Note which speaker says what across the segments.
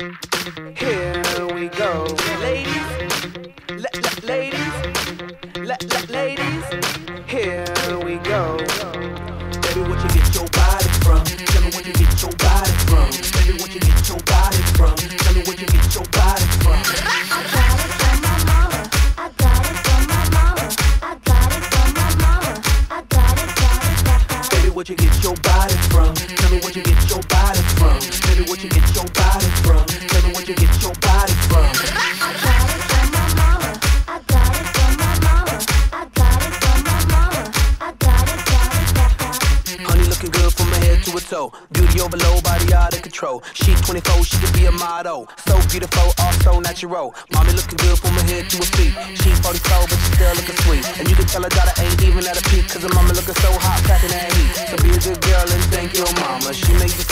Speaker 1: Mm-hmm. so. Beauty over low, body out of control. She's 24, she could be a model. So beautiful, all so natural. Mommy looking good from her head to her feet. She's 44, but she still looking sweet. And you can tell her daughter ain't even at a peak, cause her mama looking so hot, packing that heat. So be a good girl and thank your mama. She makes you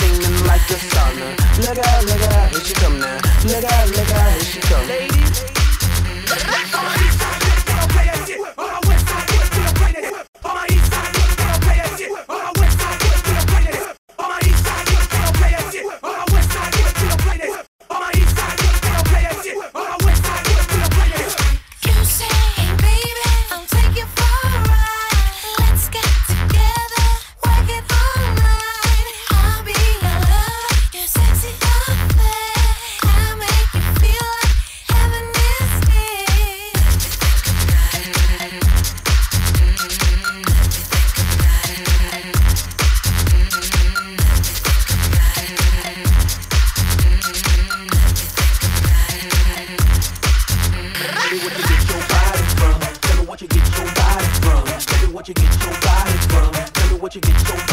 Speaker 1: what you get stolen.